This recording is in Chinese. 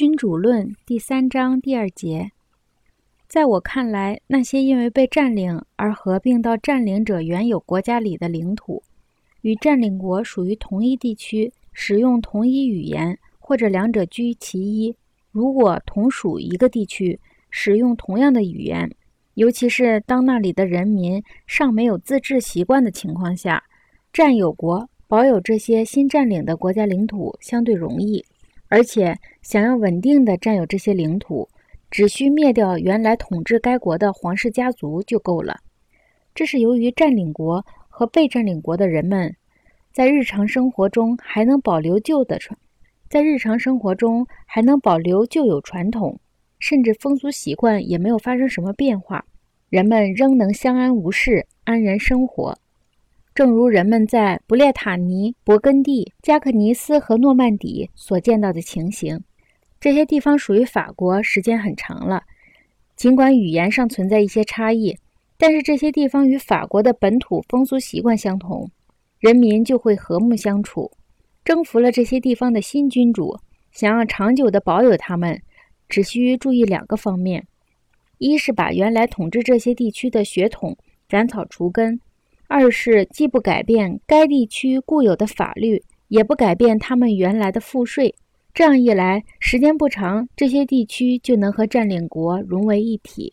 君主论第三章第二节，在我看来，那些因为被占领而合并到占领者原有国家里的领土，与占领国属于同一地区，使用同一语言，或者两者居其一。如果同属一个地区，使用同样的语言，尤其是当那里的人民尚没有自治习惯的情况下，占有国保有这些新占领的国家领土相对容易。而且，想要稳定的占有这些领土，只需灭掉原来统治该国的皇室家族就够了。这是由于占领国和被占领国的人们在日常生活中还能保留旧的传，在日常生活中还能保留旧有传统，甚至风俗习惯也没有发生什么变化，人们仍能相安无事，安然生活。正如人们在布列塔尼、勃艮第、加克尼斯和诺曼底所见到的情形，这些地方属于法国时间很长了。尽管语言上存在一些差异，但是这些地方与法国的本土风俗习惯相同，人民就会和睦相处。征服了这些地方的新君主，想要长久地保有他们，只需注意两个方面：一是把原来统治这些地区的血统斩草除根。二是既不改变该地区固有的法律，也不改变他们原来的赋税。这样一来，时间不长，这些地区就能和占领国融为一体。